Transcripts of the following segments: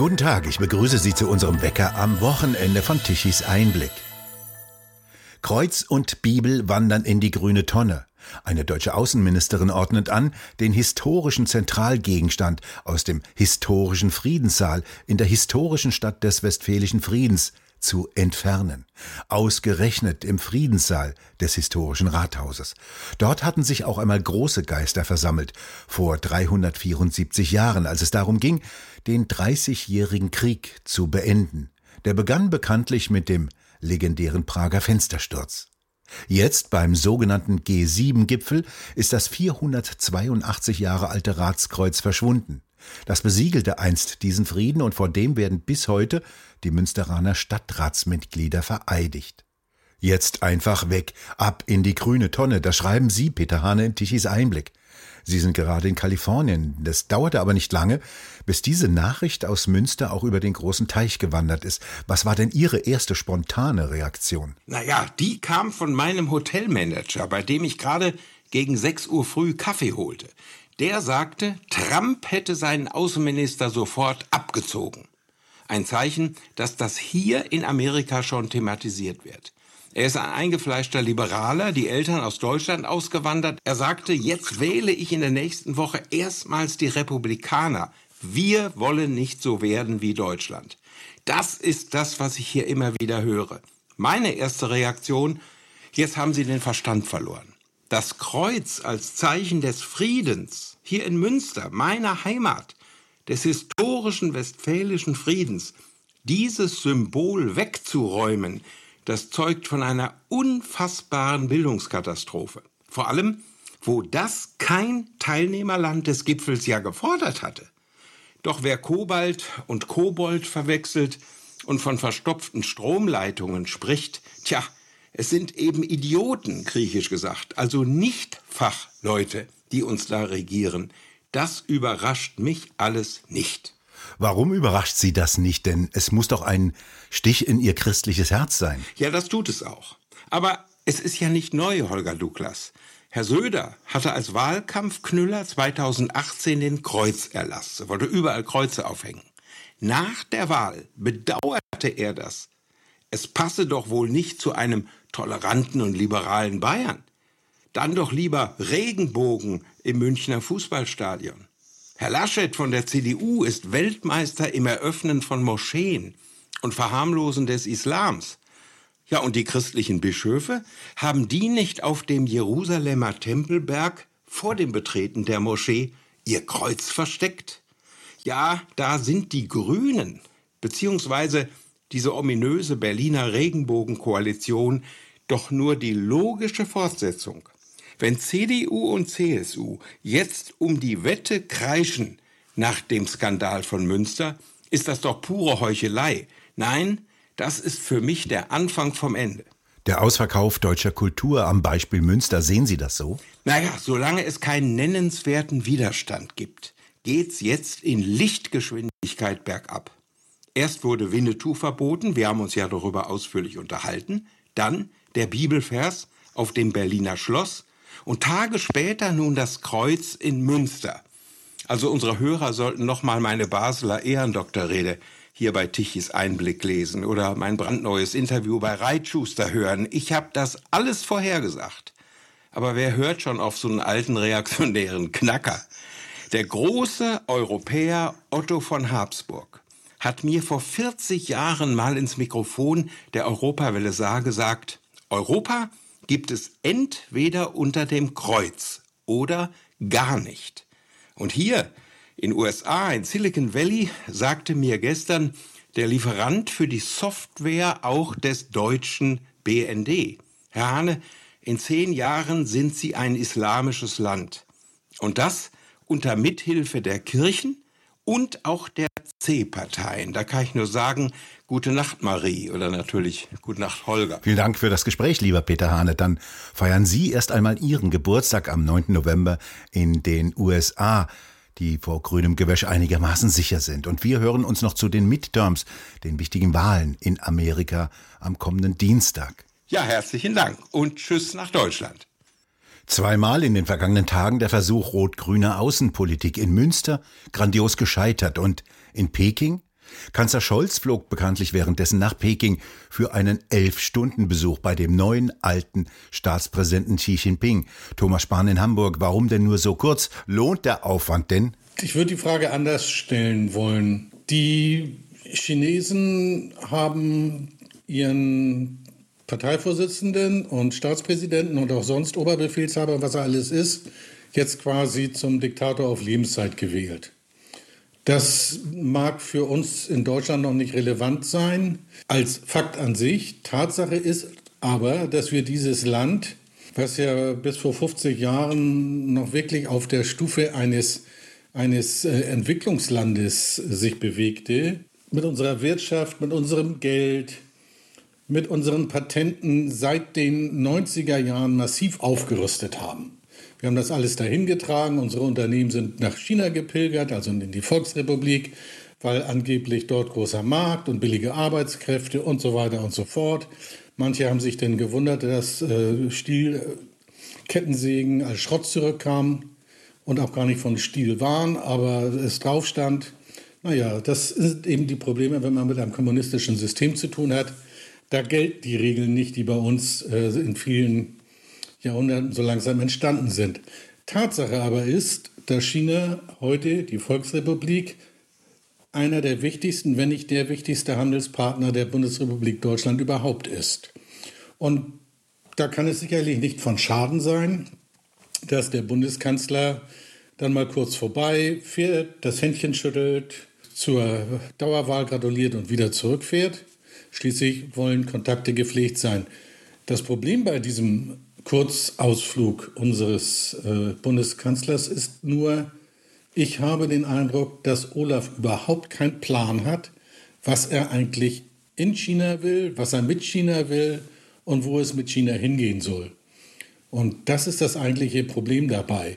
Guten Tag, ich begrüße Sie zu unserem Wecker am Wochenende von Tichys Einblick. Kreuz und Bibel wandern in die grüne Tonne. Eine deutsche Außenministerin ordnet an, den historischen Zentralgegenstand aus dem historischen Friedenssaal in der historischen Stadt des Westfälischen Friedens zu entfernen. Ausgerechnet im Friedenssaal des historischen Rathauses. Dort hatten sich auch einmal große Geister versammelt, vor 374 Jahren, als es darum ging, den Dreißigjährigen Krieg zu beenden. Der begann bekanntlich mit dem legendären Prager Fenstersturz. Jetzt beim sogenannten G7-Gipfel ist das 482 Jahre alte Ratskreuz verschwunden. Das besiegelte einst diesen Frieden und vor dem werden bis heute die Münsteraner Stadtratsmitglieder vereidigt. Jetzt einfach weg, ab in die grüne Tonne, das schreiben Sie, Peter Hane, in Tichys Einblick. Sie sind gerade in Kalifornien. Das dauerte aber nicht lange, bis diese Nachricht aus Münster auch über den großen Teich gewandert ist. Was war denn Ihre erste spontane Reaktion? Naja, die kam von meinem Hotelmanager, bei dem ich gerade gegen 6 Uhr früh Kaffee holte. Der sagte, Trump hätte seinen Außenminister sofort abgezogen. Ein Zeichen, dass das hier in Amerika schon thematisiert wird. Er ist ein eingefleischter Liberaler, die Eltern aus Deutschland ausgewandert. Er sagte, jetzt wähle ich in der nächsten Woche erstmals die Republikaner. Wir wollen nicht so werden wie Deutschland. Das ist das, was ich hier immer wieder höre. Meine erste Reaktion, jetzt haben Sie den Verstand verloren. Das Kreuz als Zeichen des Friedens hier in Münster, meiner Heimat, des historischen westfälischen Friedens, dieses Symbol wegzuräumen, das zeugt von einer unfassbaren Bildungskatastrophe. Vor allem, wo das kein Teilnehmerland des Gipfels ja gefordert hatte. Doch wer Kobalt und Kobold verwechselt und von verstopften Stromleitungen spricht, tja, es sind eben Idioten, griechisch gesagt, also nicht Fachleute, die uns da regieren. Das überrascht mich alles nicht. Warum überrascht Sie das nicht? Denn es muss doch ein Stich in Ihr christliches Herz sein. Ja, das tut es auch. Aber es ist ja nicht neu, Holger Douglas. Herr Söder hatte als Wahlkampfknüller 2018 den Kreuzerlass. Er wollte überall Kreuze aufhängen. Nach der Wahl bedauerte er das. Es passe doch wohl nicht zu einem toleranten und liberalen Bayern. Dann doch lieber Regenbogen im Münchner Fußballstadion. Herr Laschet von der CDU ist Weltmeister im Eröffnen von Moscheen und Verharmlosen des Islams. Ja, und die christlichen Bischöfe, haben die nicht auf dem Jerusalemer Tempelberg vor dem Betreten der Moschee ihr Kreuz versteckt? Ja, da sind die Grünen, beziehungsweise diese ominöse Berliner Regenbogenkoalition, doch nur die logische Fortsetzung wenn CDU und CSU jetzt um die Wette kreischen nach dem Skandal von Münster, ist das doch pure Heuchelei. Nein, das ist für mich der Anfang vom Ende. Der Ausverkauf deutscher Kultur am Beispiel Münster, sehen Sie das so? Naja, solange es keinen nennenswerten Widerstand gibt, geht's jetzt in Lichtgeschwindigkeit bergab. Erst wurde Winnetou verboten, wir haben uns ja darüber ausführlich unterhalten, dann der Bibelvers auf dem Berliner Schloss und Tage später nun das Kreuz in Münster. Also unsere Hörer sollten noch mal meine Basler Ehrendoktorrede hier bei Tichys Einblick lesen oder mein brandneues Interview bei Reitschuster hören. Ich habe das alles vorhergesagt. Aber wer hört schon auf so einen alten reaktionären Knacker? Der große Europäer Otto von Habsburg hat mir vor 40 Jahren mal ins Mikrofon der Europawelle Saar gesagt, Europa gibt es entweder unter dem Kreuz oder gar nicht. Und hier in USA, in Silicon Valley, sagte mir gestern der Lieferant für die Software auch des deutschen BND. Herr Hane, in zehn Jahren sind Sie ein islamisches Land. Und das unter Mithilfe der Kirchen und auch der C-Parteien. Da kann ich nur sagen, gute Nacht Marie oder natürlich gute Nacht Holger. Vielen Dank für das Gespräch, lieber Peter Hane. Dann feiern Sie erst einmal Ihren Geburtstag am 9. November in den USA die vor grünem Gewäsch einigermaßen sicher sind. Und wir hören uns noch zu den Midterms, den wichtigen Wahlen in Amerika am kommenden Dienstag. Ja, herzlichen Dank und tschüss nach Deutschland. Zweimal in den vergangenen Tagen der Versuch rot-grüner Außenpolitik in Münster grandios gescheitert und in Peking Kanzler Scholz flog bekanntlich währenddessen nach Peking für einen Elf-Stunden-Besuch bei dem neuen alten Staatspräsidenten Xi Jinping. Thomas Spahn in Hamburg, warum denn nur so kurz? Lohnt der Aufwand denn? Ich würde die Frage anders stellen wollen. Die Chinesen haben ihren Parteivorsitzenden und Staatspräsidenten und auch sonst Oberbefehlshaber, was er alles ist, jetzt quasi zum Diktator auf Lebenszeit gewählt. Das mag für uns in Deutschland noch nicht relevant sein als Fakt an sich. Tatsache ist aber, dass wir dieses Land, was ja bis vor 50 Jahren noch wirklich auf der Stufe eines, eines äh, Entwicklungslandes sich bewegte, mit unserer Wirtschaft, mit unserem Geld, mit unseren Patenten seit den 90er Jahren massiv aufgerüstet haben. Wir haben das alles dahin getragen. Unsere Unternehmen sind nach China gepilgert, also in die Volksrepublik, weil angeblich dort großer Markt und billige Arbeitskräfte und so weiter und so fort. Manche haben sich denn gewundert, dass äh, Stielkettensägen als Schrott zurückkamen und auch gar nicht von Stiel waren, aber es drauf stand. Naja, das sind eben die Probleme, wenn man mit einem kommunistischen System zu tun hat. Da gelten die Regeln nicht, die bei uns äh, in vielen Jahrhunderten so langsam entstanden sind. Tatsache aber ist, dass China heute, die Volksrepublik, einer der wichtigsten, wenn nicht der wichtigste Handelspartner der Bundesrepublik Deutschland überhaupt ist. Und da kann es sicherlich nicht von Schaden sein, dass der Bundeskanzler dann mal kurz vorbei fährt, das Händchen schüttelt, zur Dauerwahl gratuliert und wieder zurückfährt. Schließlich wollen Kontakte gepflegt sein. Das Problem bei diesem Kurzausflug unseres äh, Bundeskanzlers ist nur, ich habe den Eindruck, dass Olaf überhaupt keinen Plan hat, was er eigentlich in China will, was er mit China will und wo es mit China hingehen soll. Und das ist das eigentliche Problem dabei.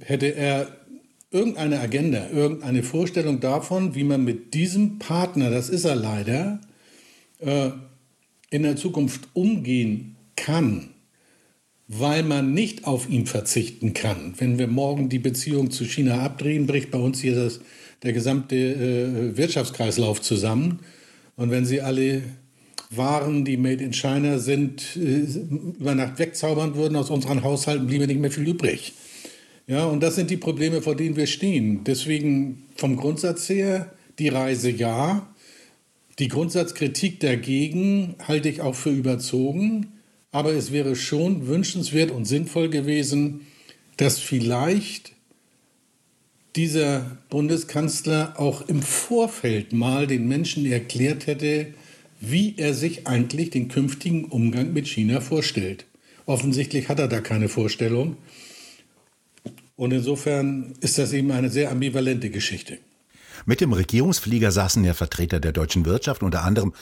Hätte er irgendeine Agenda, irgendeine Vorstellung davon, wie man mit diesem Partner, das ist er leider, äh, in der Zukunft umgehen kann, weil man nicht auf ihn verzichten kann. Wenn wir morgen die Beziehung zu China abdrehen, bricht bei uns hier das, der gesamte äh, Wirtschaftskreislauf zusammen. Und wenn Sie alle Waren, die made in China sind, äh, über Nacht wegzaubern würden aus unseren Haushalten, bliebe nicht mehr viel übrig. Ja, und das sind die Probleme, vor denen wir stehen. Deswegen vom Grundsatz her die Reise ja. Die Grundsatzkritik dagegen halte ich auch für überzogen. Aber es wäre schon wünschenswert und sinnvoll gewesen, dass vielleicht dieser Bundeskanzler auch im Vorfeld mal den Menschen erklärt hätte, wie er sich eigentlich den künftigen Umgang mit China vorstellt. Offensichtlich hat er da keine Vorstellung. Und insofern ist das eben eine sehr ambivalente Geschichte. Mit dem Regierungsflieger saßen ja Vertreter der deutschen Wirtschaft, unter anderem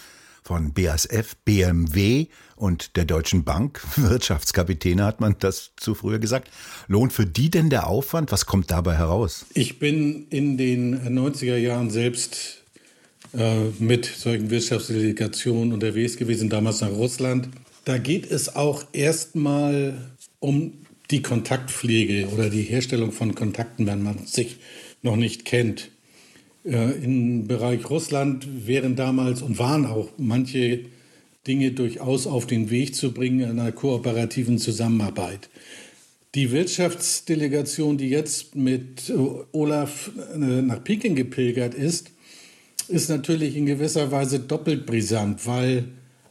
von BASF, BMW und der Deutschen Bank, Wirtschaftskapitäne hat man das zu früher gesagt. Lohnt für die denn der Aufwand? Was kommt dabei heraus? Ich bin in den 90er Jahren selbst äh, mit solchen Wirtschaftsdelegationen unterwegs gewesen, damals nach Russland. Da geht es auch erstmal um die Kontaktpflege oder die Herstellung von Kontakten, wenn man sich noch nicht kennt. Äh, Im Bereich Russland wären damals und waren auch manche Dinge durchaus auf den Weg zu bringen in einer kooperativen Zusammenarbeit. Die Wirtschaftsdelegation, die jetzt mit Olaf äh, nach Peking gepilgert ist, ist natürlich in gewisser Weise doppelt brisant, weil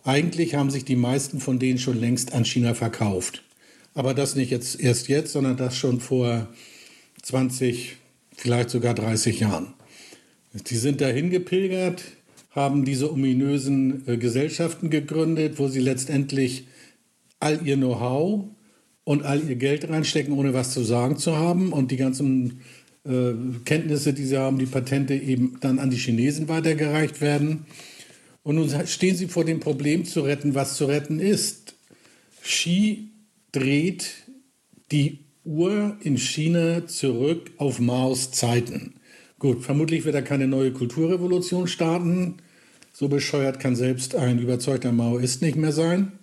eigentlich haben sich die meisten von denen schon längst an China verkauft. Aber das nicht jetzt erst jetzt, sondern das schon vor 20, vielleicht sogar 30 Jahren. Die sind dahin gepilgert, haben diese ominösen äh, Gesellschaften gegründet, wo sie letztendlich all ihr Know-how und all ihr Geld reinstecken, ohne was zu sagen zu haben. Und die ganzen äh, Kenntnisse, die sie haben, die Patente eben dann an die Chinesen weitergereicht werden. Und nun stehen sie vor dem Problem zu retten, was zu retten ist. Xi dreht die Uhr in China zurück auf Maos Zeiten. Gut, vermutlich wird er keine neue Kulturrevolution starten. So bescheuert kann selbst ein überzeugter Maoist nicht mehr sein.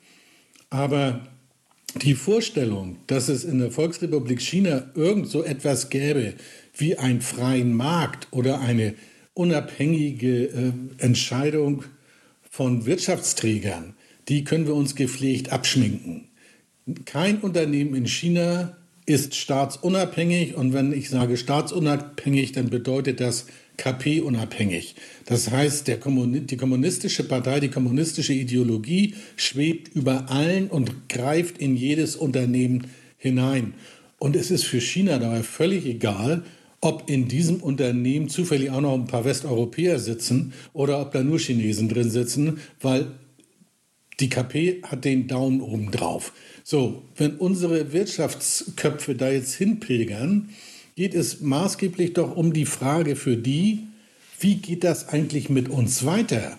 Aber die Vorstellung, dass es in der Volksrepublik China irgend so etwas gäbe wie einen freien Markt oder eine unabhängige äh, Entscheidung von Wirtschaftsträgern, die können wir uns gepflegt abschminken. Kein Unternehmen in China ist staatsunabhängig und wenn ich sage staatsunabhängig, dann bedeutet das KP-unabhängig. Das heißt, Kommuni die kommunistische Partei, die kommunistische Ideologie schwebt über allen und greift in jedes Unternehmen hinein. Und es ist für China dabei völlig egal, ob in diesem Unternehmen zufällig auch noch ein paar Westeuropäer sitzen oder ob da nur Chinesen drin sitzen, weil die KP hat den Daumen oben drauf. So, wenn unsere Wirtschaftsköpfe da jetzt hinpilgern, geht es maßgeblich doch um die Frage für die, wie geht das eigentlich mit uns weiter?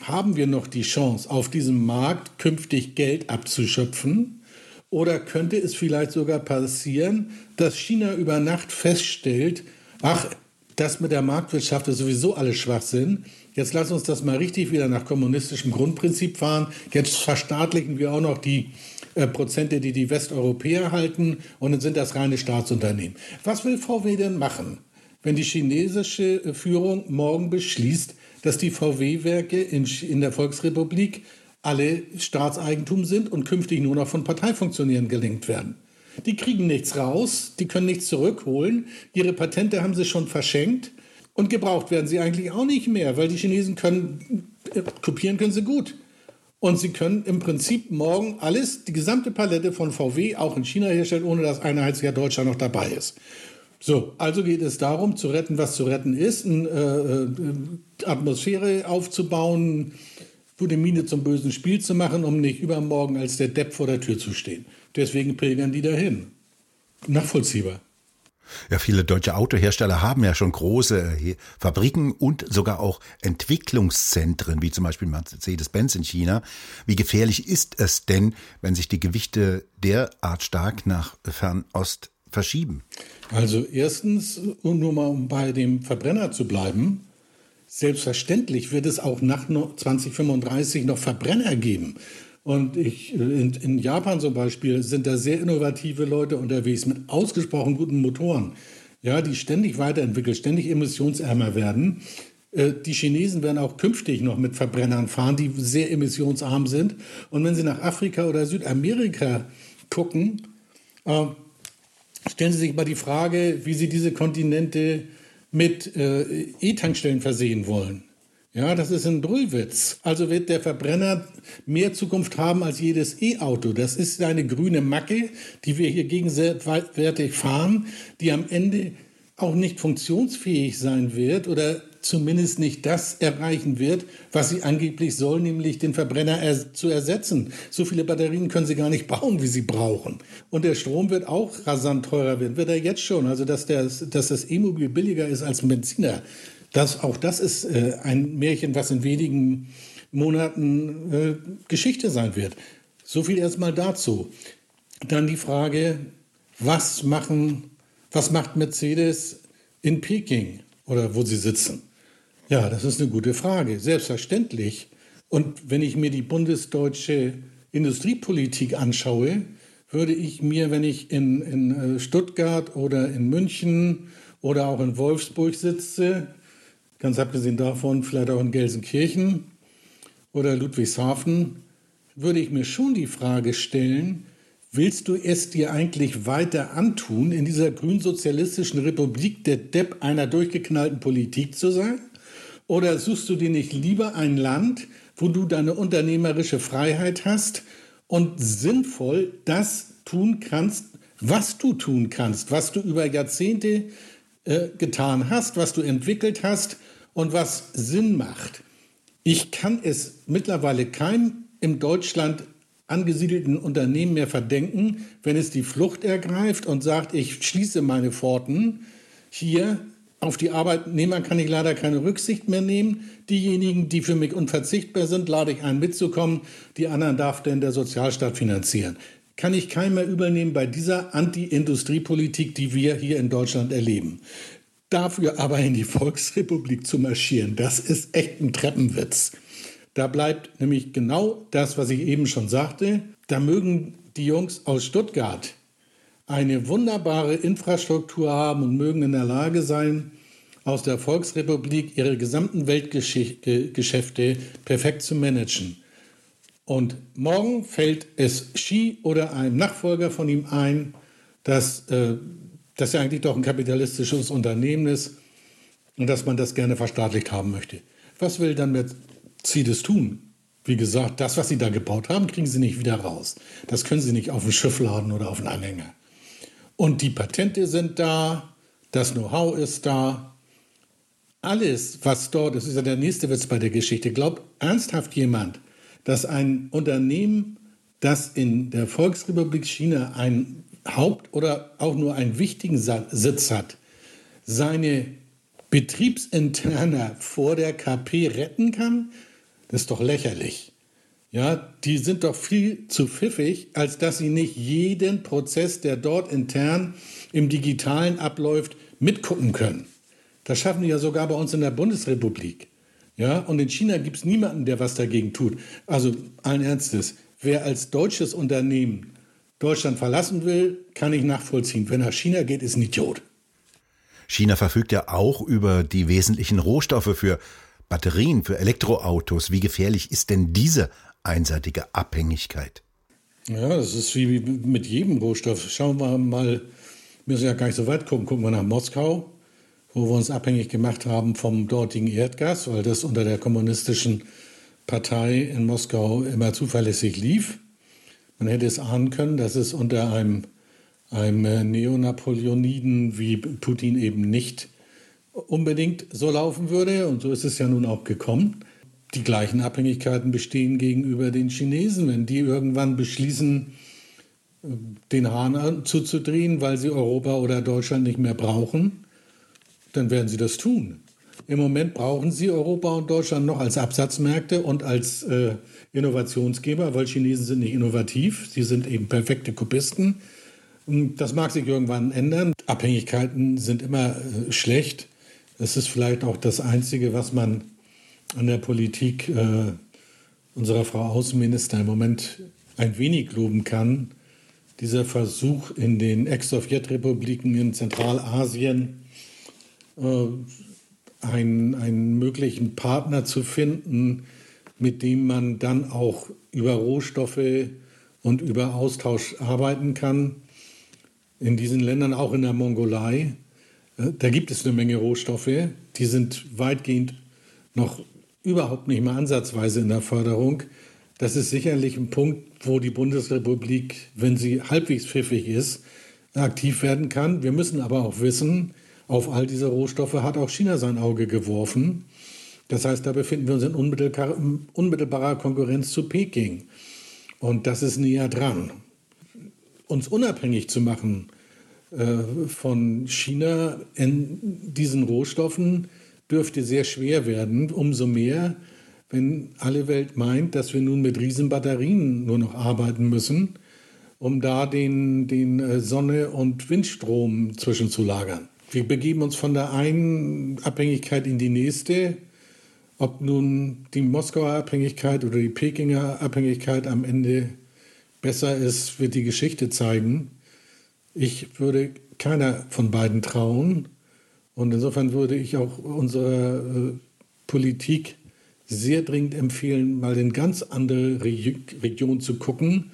Haben wir noch die Chance, auf diesem Markt künftig Geld abzuschöpfen? Oder könnte es vielleicht sogar passieren, dass China über Nacht feststellt, ach, das mit der Marktwirtschaft ist sowieso alles Schwachsinn. Jetzt lass uns das mal richtig wieder nach kommunistischem Grundprinzip fahren. Jetzt verstaatlichen wir auch noch die äh, Prozente, die die Westeuropäer halten und dann sind das reine Staatsunternehmen. Was will VW denn machen, wenn die chinesische äh, Führung morgen beschließt, dass die VW-Werke in, in der Volksrepublik alle Staatseigentum sind und künftig nur noch von Parteifunktionären gelenkt werden? Die kriegen nichts raus, die können nichts zurückholen, ihre Patente haben sie schon verschenkt und gebraucht werden sie eigentlich auch nicht mehr, weil die Chinesen können, äh, kopieren können sie gut. Und sie können im Prinzip morgen alles, die gesamte Palette von VW auch in China herstellen, ohne dass ein einziger Deutscher noch dabei ist. So, also geht es darum, zu retten, was zu retten ist, eine äh, äh, Atmosphäre aufzubauen, eine Mine zum bösen Spiel zu machen, um nicht übermorgen als der Depp vor der Tür zu stehen. Deswegen pilgern die dahin. Nachvollziehbar. Ja, viele deutsche Autohersteller haben ja schon große äh, Fabriken und sogar auch Entwicklungszentren, wie zum Beispiel Mercedes-Benz in China. Wie gefährlich ist es denn, wenn sich die Gewichte derart stark nach Fernost verschieben? Also erstens, nur mal um bei dem Verbrenner zu bleiben, selbstverständlich wird es auch nach 2035 noch Verbrenner geben. Und ich, in, in, Japan zum Beispiel sind da sehr innovative Leute unterwegs mit ausgesprochen guten Motoren, ja, die ständig weiterentwickelt, ständig emissionsärmer werden. Äh, die Chinesen werden auch künftig noch mit Verbrennern fahren, die sehr emissionsarm sind. Und wenn Sie nach Afrika oder Südamerika gucken, äh, stellen Sie sich mal die Frage, wie Sie diese Kontinente mit äh, E-Tankstellen versehen wollen. Ja, das ist ein Brüllwitz. Also wird der Verbrenner mehr Zukunft haben als jedes E-Auto. Das ist eine grüne Macke, die wir hier gegenwärtig fahren, die am Ende auch nicht funktionsfähig sein wird oder zumindest nicht das erreichen wird, was sie angeblich soll, nämlich den Verbrenner er zu ersetzen. So viele Batterien können sie gar nicht bauen, wie sie brauchen. Und der Strom wird auch rasant teurer werden, wird er jetzt schon. Also dass, der, dass das E-Mobil billiger ist als ein Benziner, das, auch das ist äh, ein Märchen, was in wenigen Monaten äh, Geschichte sein wird. So viel erstmal dazu. Dann die Frage, was, machen, was macht Mercedes in Peking oder wo sie sitzen? Ja, das ist eine gute Frage. Selbstverständlich. Und wenn ich mir die bundesdeutsche Industriepolitik anschaue, würde ich mir, wenn ich in, in äh, Stuttgart oder in München oder auch in Wolfsburg sitze, Ganz abgesehen davon, vielleicht auch in Gelsenkirchen oder Ludwigshafen, würde ich mir schon die Frage stellen, willst du es dir eigentlich weiter antun, in dieser grünsozialistischen Republik der Depp einer durchgeknallten Politik zu sein? Oder suchst du dir nicht lieber ein Land, wo du deine unternehmerische Freiheit hast und sinnvoll das tun kannst, was du tun kannst, was du über Jahrzehnte äh, getan hast, was du entwickelt hast und was Sinn macht. Ich kann es mittlerweile keinem im Deutschland angesiedelten Unternehmen mehr verdenken, wenn es die Flucht ergreift und sagt, ich schließe meine Pforten. Hier auf die Arbeitnehmer kann ich leider keine Rücksicht mehr nehmen. Diejenigen, die für mich unverzichtbar sind, lade ich ein mitzukommen. Die anderen darf denn der Sozialstaat finanzieren kann ich keinen mehr übernehmen bei dieser Anti-Industriepolitik, die wir hier in Deutschland erleben. Dafür aber in die Volksrepublik zu marschieren, das ist echt ein Treppenwitz. Da bleibt nämlich genau das, was ich eben schon sagte. Da mögen die Jungs aus Stuttgart eine wunderbare Infrastruktur haben und mögen in der Lage sein, aus der Volksrepublik ihre gesamten Weltgeschäfte perfekt zu managen. Und morgen fällt es Xi oder einem Nachfolger von ihm ein, dass äh, das ja eigentlich doch ein kapitalistisches Unternehmen ist und dass man das gerne verstaatlicht haben möchte. Was will dann Mercedes tun? Wie gesagt, das, was sie da gebaut haben, kriegen sie nicht wieder raus. Das können sie nicht auf ein Schiff laden oder auf einen Anhänger. Und die Patente sind da, das Know-how ist da. Alles, was dort ist, ist ja der nächste Witz bei der Geschichte. Glaubt ernsthaft jemand, dass ein Unternehmen, das in der Volksrepublik China einen Haupt- oder auch nur einen wichtigen Sitz hat, seine Betriebsinterner vor der KP retten kann? Das ist doch lächerlich. Ja, die sind doch viel zu pfiffig, als dass sie nicht jeden Prozess, der dort intern im Digitalen abläuft, mitgucken können. Das schaffen die ja sogar bei uns in der Bundesrepublik. Ja, und in China gibt es niemanden, der was dagegen tut. Also allen Ernstes, wer als deutsches Unternehmen Deutschland verlassen will, kann ich nachvollziehen. Wenn nach China geht, ist ein Idiot. China verfügt ja auch über die wesentlichen Rohstoffe für Batterien, für Elektroautos. Wie gefährlich ist denn diese einseitige Abhängigkeit? Ja, das ist wie mit jedem Rohstoff. Schauen wir mal, wir müssen ja gar nicht so weit gucken. Gucken wir nach Moskau wo wir uns abhängig gemacht haben vom dortigen Erdgas, weil das unter der kommunistischen Partei in Moskau immer zuverlässig lief. Man hätte es ahnen können, dass es unter einem, einem Neonapoleoniden wie Putin eben nicht unbedingt so laufen würde. Und so ist es ja nun auch gekommen. Die gleichen Abhängigkeiten bestehen gegenüber den Chinesen. Wenn die irgendwann beschließen, den Hahn zuzudrehen, weil sie Europa oder Deutschland nicht mehr brauchen, dann werden sie das tun. Im Moment brauchen sie Europa und Deutschland noch als Absatzmärkte und als äh, Innovationsgeber, weil Chinesen sind nicht innovativ, sie sind eben perfekte Kopisten. Das mag sich irgendwann ändern. Abhängigkeiten sind immer äh, schlecht. Es ist vielleicht auch das Einzige, was man an der Politik äh, unserer Frau Außenminister im Moment ein wenig loben kann. Dieser Versuch in den Ex-Sowjetrepubliken in Zentralasien äh, einen, einen möglichen Partner zu finden, mit dem man dann auch über Rohstoffe und über Austausch arbeiten kann. In diesen Ländern, auch in der Mongolei, äh, da gibt es eine Menge Rohstoffe, die sind weitgehend noch überhaupt nicht mal ansatzweise in der Förderung. Das ist sicherlich ein Punkt, wo die Bundesrepublik, wenn sie halbwegs pfiffig ist, aktiv werden kann. Wir müssen aber auch wissen, auf all diese Rohstoffe hat auch China sein Auge geworfen. Das heißt, da befinden wir uns in unmittelbarer Konkurrenz zu Peking. Und das ist näher dran. Uns unabhängig zu machen äh, von China in diesen Rohstoffen dürfte sehr schwer werden. Umso mehr, wenn alle Welt meint, dass wir nun mit Riesenbatterien nur noch arbeiten müssen, um da den, den äh, Sonne- und Windstrom zwischenzulagern. Wir begeben uns von der einen Abhängigkeit in die nächste. Ob nun die Moskauer Abhängigkeit oder die Pekinger Abhängigkeit am Ende besser ist, wird die Geschichte zeigen. Ich würde keiner von beiden trauen. Und insofern würde ich auch unserer äh, Politik sehr dringend empfehlen, mal in ganz andere Re Regionen zu gucken,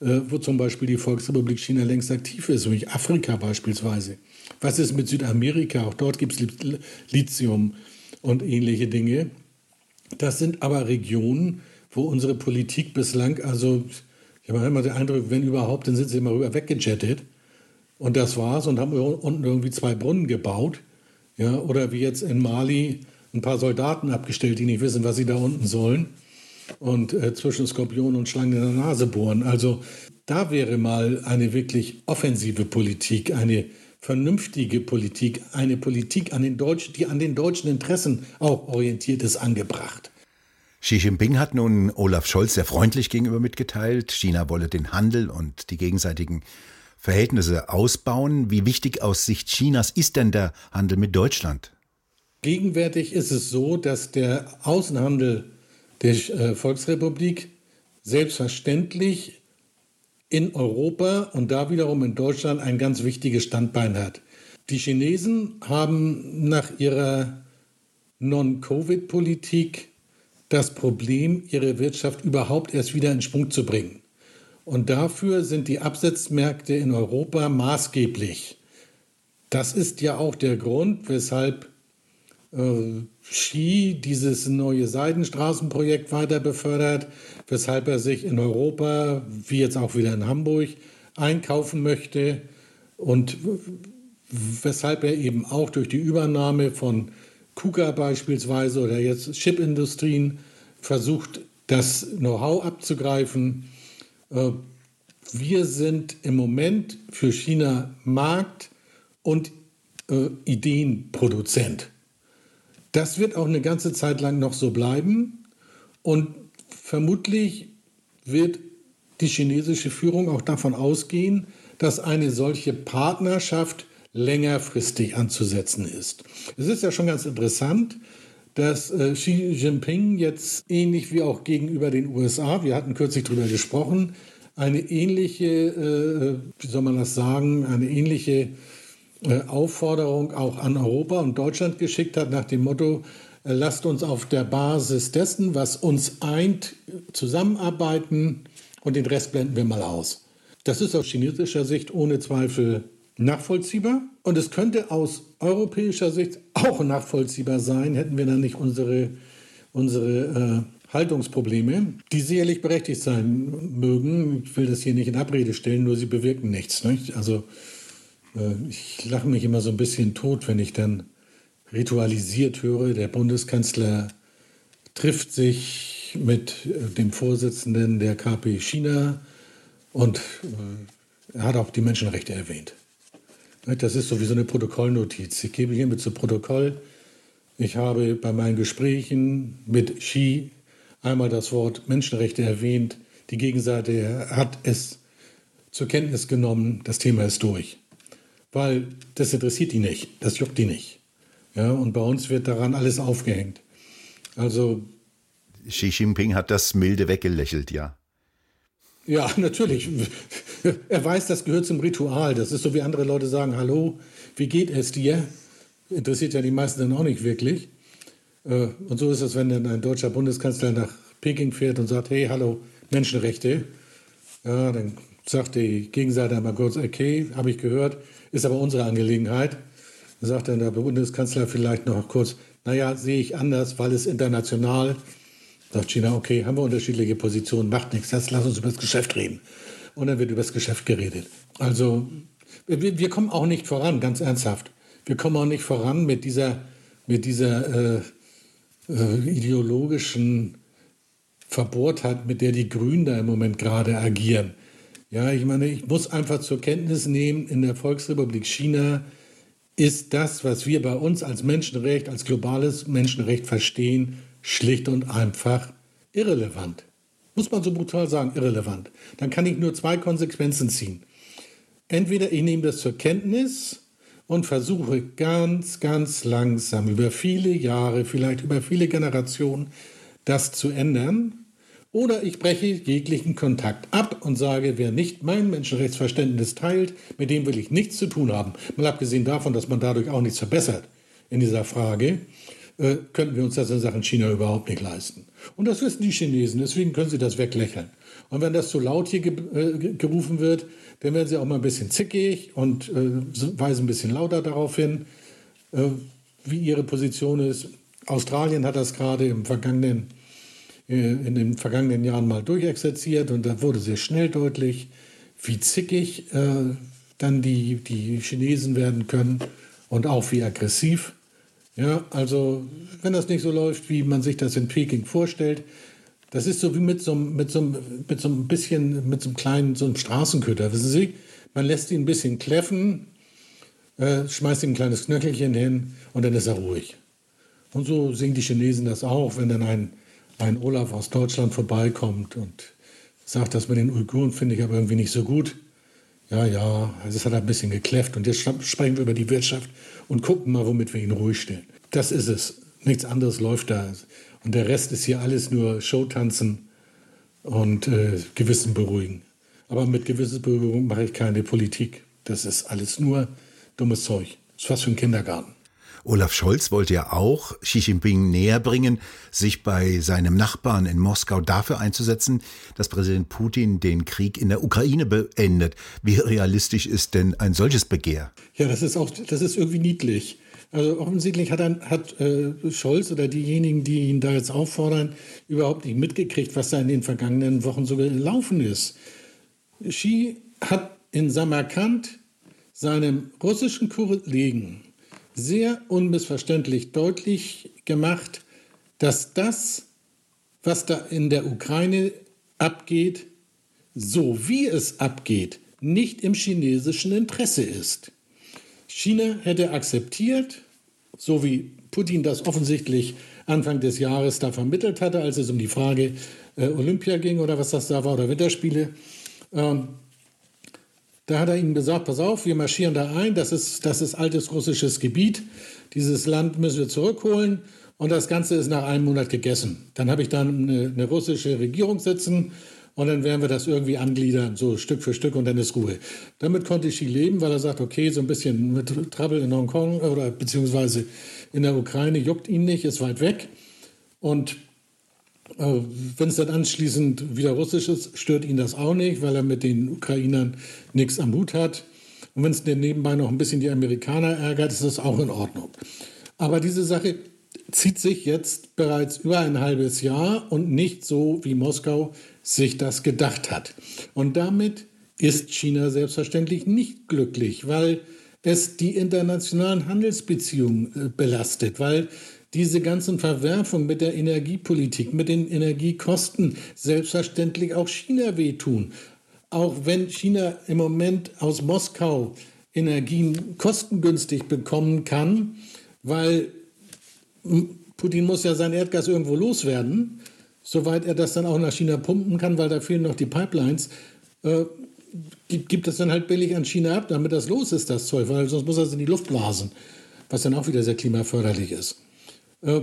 äh, wo zum Beispiel die Volksrepublik China längst aktiv ist, nämlich Afrika beispielsweise. Was ist mit Südamerika? Auch dort gibt es Lithium und ähnliche Dinge. Das sind aber Regionen, wo unsere Politik bislang, also ich habe immer den Eindruck, wenn überhaupt, dann sind sie immer rüber weggejettet. Und das war's und haben unten irgendwie zwei Brunnen gebaut. Ja, oder wie jetzt in Mali ein paar Soldaten abgestellt, die nicht wissen, was sie da unten sollen. Und äh, zwischen Skorpionen und Schlangen in der Nase bohren. Also da wäre mal eine wirklich offensive Politik, eine vernünftige Politik, eine Politik, an den Deutschen, die an den deutschen Interessen auch orientiert ist, angebracht. Xi Jinping hat nun Olaf Scholz sehr freundlich gegenüber mitgeteilt, China wolle den Handel und die gegenseitigen Verhältnisse ausbauen. Wie wichtig aus Sicht Chinas ist denn der Handel mit Deutschland? Gegenwärtig ist es so, dass der Außenhandel der äh, Volksrepublik selbstverständlich in Europa und da wiederum in Deutschland ein ganz wichtiges Standbein hat. Die Chinesen haben nach ihrer Non-Covid-Politik das Problem, ihre Wirtschaft überhaupt erst wieder in Schwung zu bringen. Und dafür sind die Absatzmärkte in Europa maßgeblich. Das ist ja auch der Grund, weshalb äh, Xi dieses neue Seidenstraßenprojekt weiter befördert, weshalb er sich in Europa, wie jetzt auch wieder in Hamburg, einkaufen möchte und weshalb er eben auch durch die Übernahme von KUKA beispielsweise oder jetzt Chipindustrien versucht, das Know-how abzugreifen. Äh, wir sind im Moment für China Markt und äh, Ideenproduzent. Das wird auch eine ganze Zeit lang noch so bleiben und vermutlich wird die chinesische Führung auch davon ausgehen, dass eine solche Partnerschaft längerfristig anzusetzen ist. Es ist ja schon ganz interessant, dass äh, Xi Jinping jetzt ähnlich wie auch gegenüber den USA, wir hatten kürzlich darüber gesprochen, eine ähnliche, äh, wie soll man das sagen, eine ähnliche äh, Aufforderung auch an Europa und Deutschland geschickt hat nach dem Motto, äh, lasst uns auf der Basis dessen, was uns eint, zusammenarbeiten und den Rest blenden wir mal aus. Das ist aus chinesischer Sicht ohne Zweifel nachvollziehbar. Und es könnte aus europäischer Sicht auch nachvollziehbar sein, hätten wir dann nicht unsere, unsere äh, Haltungsprobleme, die sicherlich berechtigt sein mögen. Ich will das hier nicht in Abrede stellen, nur sie bewirken nichts. Nicht? Also äh, ich lache mich immer so ein bisschen tot, wenn ich dann ritualisiert höre, der Bundeskanzler trifft sich mit äh, dem Vorsitzenden der KP China und äh, er hat auch die Menschenrechte erwähnt. Das ist sowieso eine Protokollnotiz. Ich gebe hiermit zu Protokoll. Ich habe bei meinen Gesprächen mit Xi einmal das Wort Menschenrechte erwähnt. Die Gegenseite hat es zur Kenntnis genommen. Das Thema ist durch. Weil das interessiert die nicht. Das juckt die nicht. Ja, und bei uns wird daran alles aufgehängt. Also. Xi Jinping hat das milde weggelächelt, ja. Ja, natürlich. Er weiß, das gehört zum Ritual. Das ist so, wie andere Leute sagen, hallo, wie geht es dir? Interessiert ja die meisten dann auch nicht wirklich. Äh, und so ist es, wenn dann ein deutscher Bundeskanzler nach Peking fährt und sagt, hey, hallo, Menschenrechte. Ja, dann sagt die Gegenseite einmal kurz, okay, habe ich gehört, ist aber unsere Angelegenheit. Dann sagt dann der Bundeskanzler vielleicht noch kurz, naja, sehe ich anders, weil es international Sagt China, okay, haben wir unterschiedliche Positionen, macht nichts, jetzt lass uns über das Geschäft reden. Und dann wird über das Geschäft geredet. Also wir, wir kommen auch nicht voran, ganz ernsthaft. Wir kommen auch nicht voran mit dieser, mit dieser äh, äh, ideologischen Verbohrtheit, mit der die Grünen da im Moment gerade agieren. Ja, ich meine, ich muss einfach zur Kenntnis nehmen, in der Volksrepublik China ist das, was wir bei uns als Menschenrecht, als globales Menschenrecht verstehen, schlicht und einfach irrelevant. Muss man so brutal sagen, irrelevant. Dann kann ich nur zwei Konsequenzen ziehen. Entweder ich nehme das zur Kenntnis und versuche ganz, ganz langsam über viele Jahre, vielleicht über viele Generationen, das zu ändern. Oder ich breche jeglichen Kontakt ab und sage, wer nicht mein Menschenrechtsverständnis teilt, mit dem will ich nichts zu tun haben. Mal abgesehen davon, dass man dadurch auch nichts verbessert in dieser Frage äh, könnten wir uns das in Sachen China überhaupt nicht leisten. Und das wissen die Chinesen, deswegen können sie das weglächeln. Und wenn das zu laut hier ge äh, gerufen wird, dann werden sie auch mal ein bisschen zickig und äh, weisen ein bisschen lauter darauf hin, äh, wie ihre Position ist. Australien hat das gerade im vergangenen, äh, in den vergangenen Jahren mal durchexerziert und da wurde sehr schnell deutlich, wie zickig äh, dann die, die Chinesen werden können und auch wie aggressiv. Ja, also wenn das nicht so läuft, wie man sich das in Peking vorstellt, das ist so wie mit so, mit so, mit so ein bisschen, mit so einem kleinen, so einem Straßenköter, wissen Sie? Man lässt ihn ein bisschen kläffen, äh, schmeißt ihm ein kleines Knöchelchen hin und dann ist er ruhig. Und so sehen die Chinesen das auch, wenn dann ein, ein Olaf aus Deutschland vorbeikommt und sagt, das mit den Uiguren finde ich aber irgendwie nicht so gut. Ja, ja, es hat ein bisschen gekläfft und jetzt sprechen wir über die Wirtschaft und gucken mal, womit wir ihn ruhig stellen. Das ist es. Nichts anderes läuft da. Und der Rest ist hier alles nur Showtanzen und äh, Gewissen beruhigen. Aber mit Gewissensberuhigung mache ich keine Politik. Das ist alles nur dummes Zeug. Das ist was für ein Kindergarten. Olaf Scholz wollte ja auch Xi Jinping näher bringen, sich bei seinem Nachbarn in Moskau dafür einzusetzen, dass Präsident Putin den Krieg in der Ukraine beendet. Wie realistisch ist denn ein solches Begehr? Ja, das ist auch, das ist irgendwie niedlich. Also offensichtlich hat, er, hat äh, Scholz oder diejenigen, die ihn da jetzt auffordern, überhaupt nicht mitgekriegt, was da in den vergangenen Wochen so gelaufen ist. Xi hat in Samarkand seinem russischen Kollegen sehr unmissverständlich deutlich gemacht, dass das, was da in der Ukraine abgeht, so wie es abgeht, nicht im chinesischen Interesse ist. China hätte akzeptiert, so wie Putin das offensichtlich Anfang des Jahres da vermittelt hatte, als es um die Frage äh, Olympia ging oder was das da war oder Winterspiele, ähm, da hat er ihnen gesagt, pass auf, wir marschieren da ein, das ist, das ist altes russisches Gebiet, dieses Land müssen wir zurückholen und das Ganze ist nach einem Monat gegessen. Dann habe ich dann eine, eine russische Regierung sitzen und dann werden wir das irgendwie angliedern, so Stück für Stück und dann ist Ruhe. Damit konnte Xi leben, weil er sagt, okay, so ein bisschen mit Trouble in Hongkong oder beziehungsweise in der Ukraine juckt ihn nicht, ist weit weg. Und Wenn es dann anschließend wieder russisch ist, stört ihn das auch nicht, weil er mit den Ukrainern nichts am Hut hat. Und wenn es nebenbei noch ein bisschen die Amerikaner ärgert, ist das auch in Ordnung. Aber diese Sache zieht sich jetzt bereits über ein halbes Jahr und nicht so, wie Moskau sich das gedacht hat. Und damit ist China selbstverständlich nicht glücklich, weil es die internationalen Handelsbeziehungen äh, belastet, weil diese ganzen Verwerfungen mit der Energiepolitik, mit den Energiekosten selbstverständlich auch China wehtun. Auch wenn China im Moment aus Moskau Energien kostengünstig bekommen kann, weil Putin muss ja sein Erdgas irgendwo loswerden, soweit er das dann auch nach China pumpen kann, weil da fehlen noch die Pipelines, äh, gibt, gibt es dann halt billig an China ab, damit das los ist, das Zeug, weil sonst muss er es in die Luft blasen, was dann auch wieder sehr klimaförderlich ist. Äh,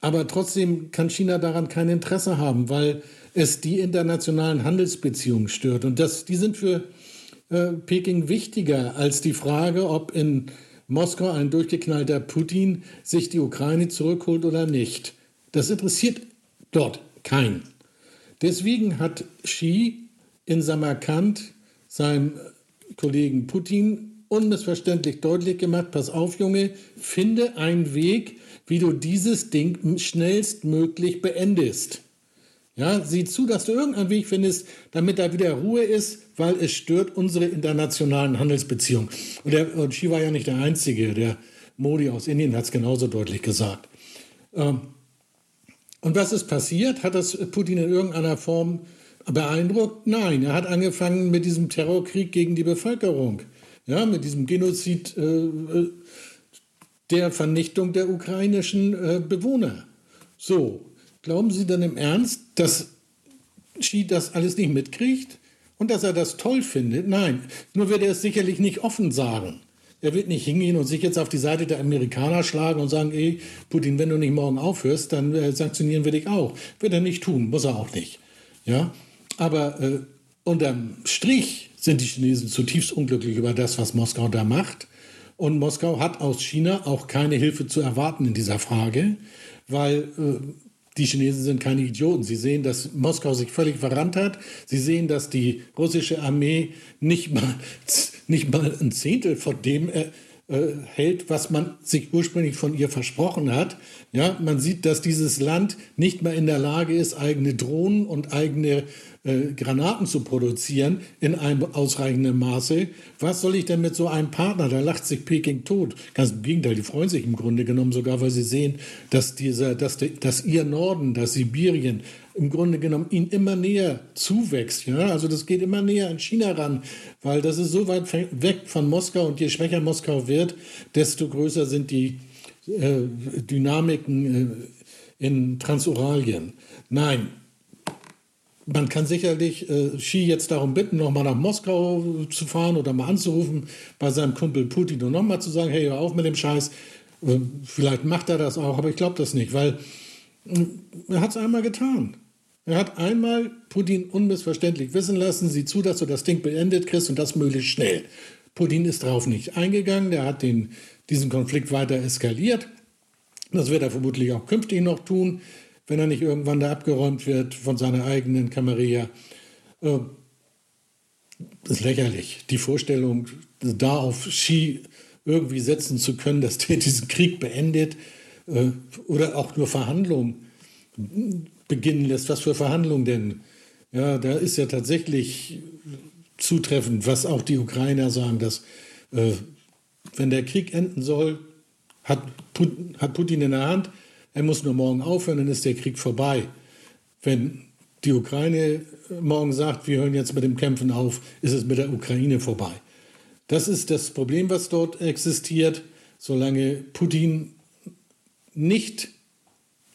aber trotzdem kann China daran kein Interesse haben, weil es die internationalen Handelsbeziehungen stört. Und das, die sind für äh, Peking wichtiger als die Frage, ob in Moskau ein durchgeknallter Putin sich die Ukraine zurückholt oder nicht. Das interessiert dort keinen. Deswegen hat Xi in Samarkand seinem Kollegen Putin unmissverständlich deutlich gemacht, pass auf Junge, finde einen Weg, wie du dieses Ding schnellstmöglich beendest. Ja, sieh zu, dass du irgendeinen Weg findest, damit da wieder Ruhe ist, weil es stört unsere internationalen Handelsbeziehungen. Und, der, und Xi war ja nicht der Einzige. Der Modi aus Indien hat es genauso deutlich gesagt. Ähm, und was ist passiert? Hat das Putin in irgendeiner Form beeindruckt? Nein, er hat angefangen mit diesem Terrorkrieg gegen die Bevölkerung. Ja, mit diesem Genozid äh, äh der Vernichtung der ukrainischen äh, Bewohner. So, glauben Sie dann im Ernst, dass Xi das alles nicht mitkriegt und dass er das toll findet? Nein, nur wird er es sicherlich nicht offen sagen. Er wird nicht hingehen und sich jetzt auf die Seite der Amerikaner schlagen und sagen, ey, Putin, wenn du nicht morgen aufhörst, dann äh, sanktionieren wir dich auch. Wird er nicht tun, muss er auch nicht. Ja, aber äh, unterm Strich sind die Chinesen zutiefst unglücklich über das, was Moskau da macht. Und Moskau hat aus China auch keine Hilfe zu erwarten in dieser Frage, weil äh, die Chinesen sind keine Idioten. Sie sehen, dass Moskau sich völlig verrannt hat. Sie sehen, dass die russische Armee nicht mal, nicht mal ein Zehntel von dem äh, äh, hält, was man sich ursprünglich von ihr versprochen hat. Ja, man sieht, dass dieses Land nicht mehr in der Lage ist, eigene Drohnen und eigene äh, Granaten zu produzieren in einem ausreichenden Maße. Was soll ich denn mit so einem Partner? Da lacht sich Peking tot. Ganz im Gegenteil, die freuen sich im Grunde genommen sogar, weil sie sehen, dass, dieser, dass, de, dass ihr Norden, dass Sibirien im Grunde genommen ihnen immer näher zuwächst. Ja? Also das geht immer näher an China ran, weil das ist so weit weg von Moskau und je schwächer Moskau wird, desto größer sind die äh, Dynamiken äh, in Transuralien. Nein, man kann sicherlich äh, Xi jetzt darum bitten, nochmal nach Moskau zu fahren oder mal anzurufen bei seinem Kumpel Putin und nochmal zu sagen, hey, hör auf mit dem Scheiß. Äh, vielleicht macht er das auch, aber ich glaube das nicht, weil äh, er hat es einmal getan. Er hat einmal Putin unmissverständlich wissen lassen, sieh zu, dass du das Ding beendet kriegst und das möglichst schnell. Putin ist darauf nicht eingegangen, der hat den, diesen Konflikt weiter eskaliert. Das wird er vermutlich auch künftig noch tun, wenn er nicht irgendwann da abgeräumt wird von seiner eigenen Kamerilla. Äh, das ist lächerlich. Die Vorstellung, da auf Ski irgendwie setzen zu können, dass der diesen Krieg beendet äh, oder auch nur Verhandlungen beginnen lässt. Was für Verhandlungen denn? Ja, da ist ja tatsächlich zutreffend, was auch die Ukrainer sagen, dass äh, wenn der Krieg enden soll, hat, Put hat Putin in der Hand, er muss nur morgen aufhören, dann ist der Krieg vorbei. Wenn die Ukraine morgen sagt, wir hören jetzt mit dem Kämpfen auf, ist es mit der Ukraine vorbei. Das ist das Problem, was dort existiert, solange Putin nicht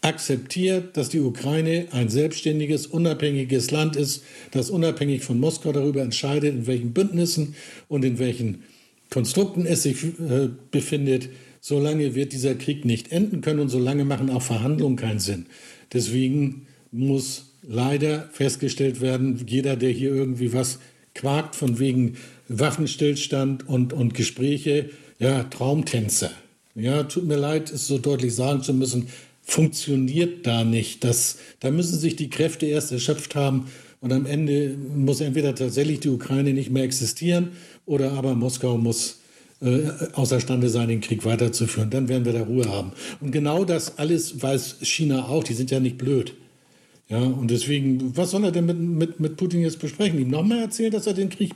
akzeptiert, dass die Ukraine ein selbstständiges, unabhängiges Land ist, das unabhängig von Moskau darüber entscheidet, in welchen Bündnissen und in welchen Konstrukten es sich äh, befindet, solange wird dieser Krieg nicht enden können und solange machen auch Verhandlungen keinen Sinn. Deswegen muss leider festgestellt werden, jeder, der hier irgendwie was quakt von wegen Waffenstillstand und, und Gespräche, ja, Traumtänzer. Ja, tut mir leid, es so deutlich sagen zu müssen, funktioniert da nicht. Das, da müssen sich die Kräfte erst erschöpft haben und am Ende muss entweder tatsächlich die Ukraine nicht mehr existieren oder aber Moskau muss äh, außerstande sein, den Krieg weiterzuführen. Dann werden wir da Ruhe haben. Und genau das alles weiß China auch. Die sind ja nicht blöd. Ja, und deswegen, was soll er denn mit, mit, mit Putin jetzt besprechen? Ihm nochmal erzählen, dass er den Krieg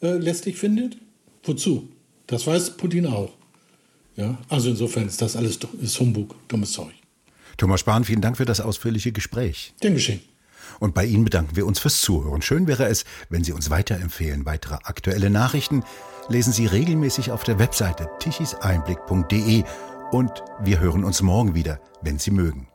äh, lästig findet? Wozu? Das weiß Putin auch. Ja, also insofern ist das alles ist Humbug, dummes Zeug. Thomas Spahn, vielen Dank für das ausführliche Gespräch. Gern geschehen. Und bei Ihnen bedanken wir uns fürs Zuhören. Schön wäre es, wenn Sie uns weiterempfehlen. Weitere aktuelle Nachrichten lesen Sie regelmäßig auf der Webseite tichiseinblick.de und wir hören uns morgen wieder, wenn Sie mögen.